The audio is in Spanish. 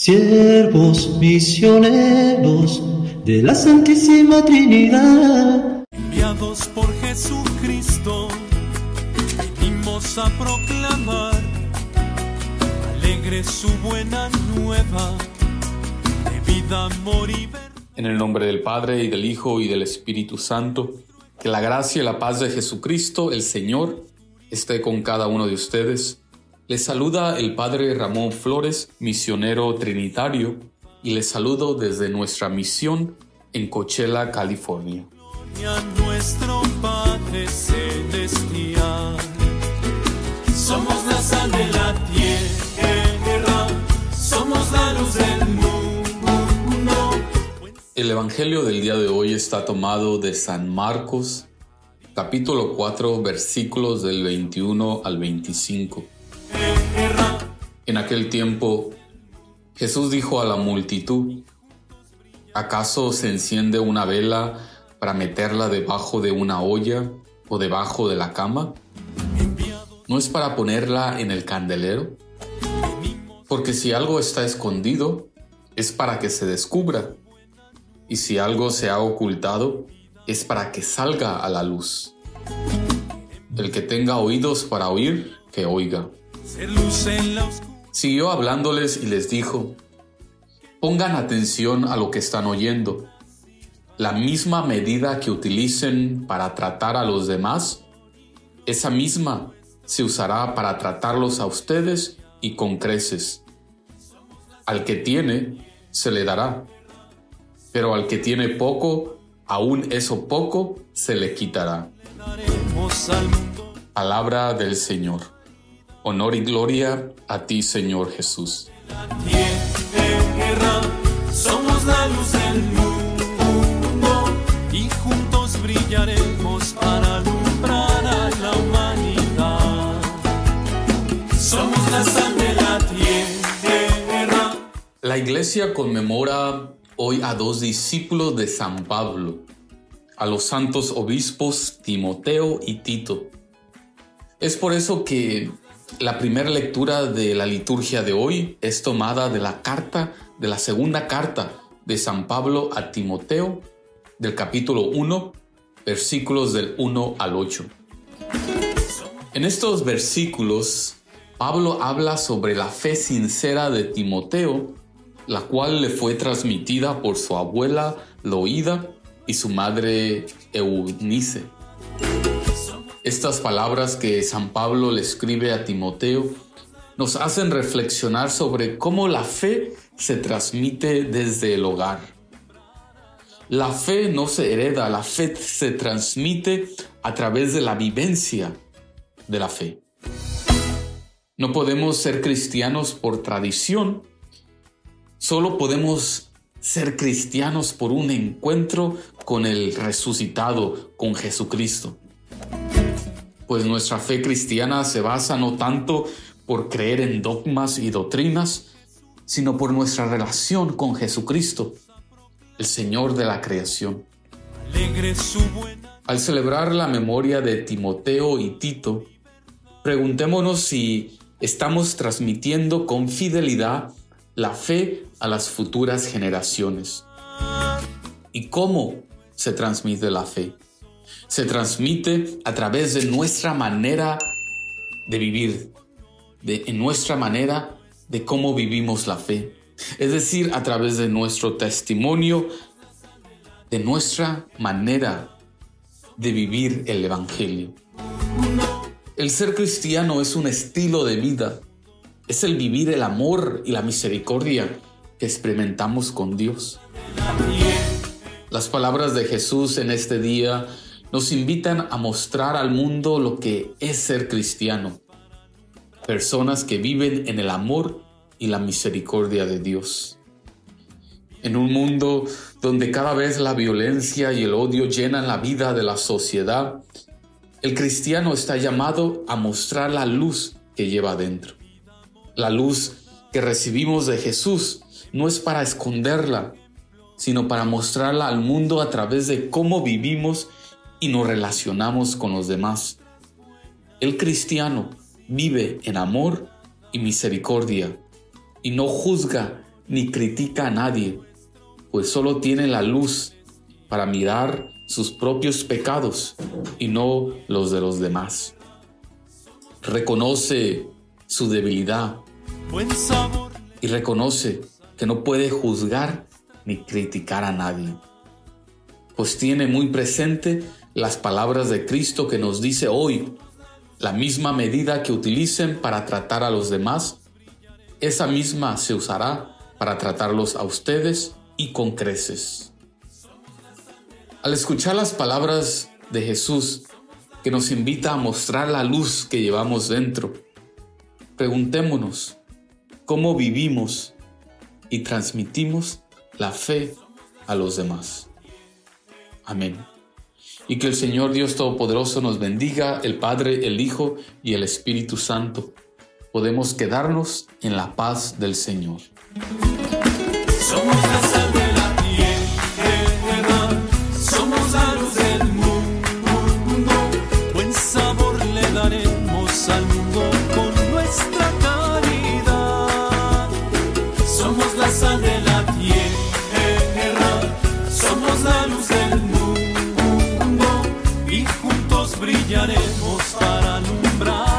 siervos misioneros de la Santísima Trinidad. Enviados por Jesucristo, venimos a proclamar alegre su buena nueva de vida, amor y verdad. En el nombre del Padre y del Hijo y del Espíritu Santo, que la gracia y la paz de Jesucristo, el Señor, esté con cada uno de ustedes les saluda el Padre Ramón Flores, misionero trinitario, y les saludo desde nuestra misión en Coachella, California. Nuestro Padre Celestial, somos la sal de la tierra, somos la luz del mundo. El Evangelio del día de hoy está tomado de San Marcos, capítulo 4, versículos del 21 al 25. En aquel tiempo Jesús dijo a la multitud, ¿acaso se enciende una vela para meterla debajo de una olla o debajo de la cama? ¿No es para ponerla en el candelero? Porque si algo está escondido, es para que se descubra. Y si algo se ha ocultado, es para que salga a la luz. El que tenga oídos para oír, que oiga. Siguió hablándoles y les dijo, pongan atención a lo que están oyendo. La misma medida que utilicen para tratar a los demás, esa misma se usará para tratarlos a ustedes y con creces. Al que tiene, se le dará, pero al que tiene poco, aún eso poco se le quitará. Palabra del Señor. Honor y gloria a ti, Señor Jesús. somos la luz del mundo y juntos brillaremos para alumbrar a la humanidad. Somos la sal de la tierra. La iglesia conmemora hoy a dos discípulos de San Pablo, a los santos obispos Timoteo y Tito. Es por eso que la primera lectura de la liturgia de hoy es tomada de la carta, de la segunda carta de San Pablo a Timoteo, del capítulo 1, versículos del 1 al 8. En estos versículos, Pablo habla sobre la fe sincera de Timoteo, la cual le fue transmitida por su abuela Loída y su madre Eunice. Estas palabras que San Pablo le escribe a Timoteo nos hacen reflexionar sobre cómo la fe se transmite desde el hogar. La fe no se hereda, la fe se transmite a través de la vivencia de la fe. No podemos ser cristianos por tradición, solo podemos ser cristianos por un encuentro con el resucitado, con Jesucristo pues nuestra fe cristiana se basa no tanto por creer en dogmas y doctrinas, sino por nuestra relación con Jesucristo, el Señor de la creación. Al celebrar la memoria de Timoteo y Tito, preguntémonos si estamos transmitiendo con fidelidad la fe a las futuras generaciones. ¿Y cómo se transmite la fe? Se transmite a través de nuestra manera de vivir, de en nuestra manera de cómo vivimos la fe. Es decir, a través de nuestro testimonio, de nuestra manera de vivir el Evangelio. El ser cristiano es un estilo de vida, es el vivir el amor y la misericordia que experimentamos con Dios. Las palabras de Jesús en este día nos invitan a mostrar al mundo lo que es ser cristiano. Personas que viven en el amor y la misericordia de Dios. En un mundo donde cada vez la violencia y el odio llenan la vida de la sociedad, el cristiano está llamado a mostrar la luz que lleva dentro. La luz que recibimos de Jesús no es para esconderla, sino para mostrarla al mundo a través de cómo vivimos y nos relacionamos con los demás. El cristiano vive en amor y misericordia y no juzga ni critica a nadie, pues solo tiene la luz para mirar sus propios pecados y no los de los demás. Reconoce su debilidad y reconoce que no puede juzgar ni criticar a nadie, pues tiene muy presente las palabras de Cristo que nos dice hoy, la misma medida que utilicen para tratar a los demás, esa misma se usará para tratarlos a ustedes y con creces. Al escuchar las palabras de Jesús que nos invita a mostrar la luz que llevamos dentro, preguntémonos cómo vivimos y transmitimos la fe a los demás. Amén y que el Señor Dios Todopoderoso nos bendiga, el Padre, el Hijo y el Espíritu Santo. Podemos quedarnos en la paz del Señor. Somos la sal de la tierra, somos la luz del mundo, buen sabor le daremos al mundo. brillaremos para alumbrar.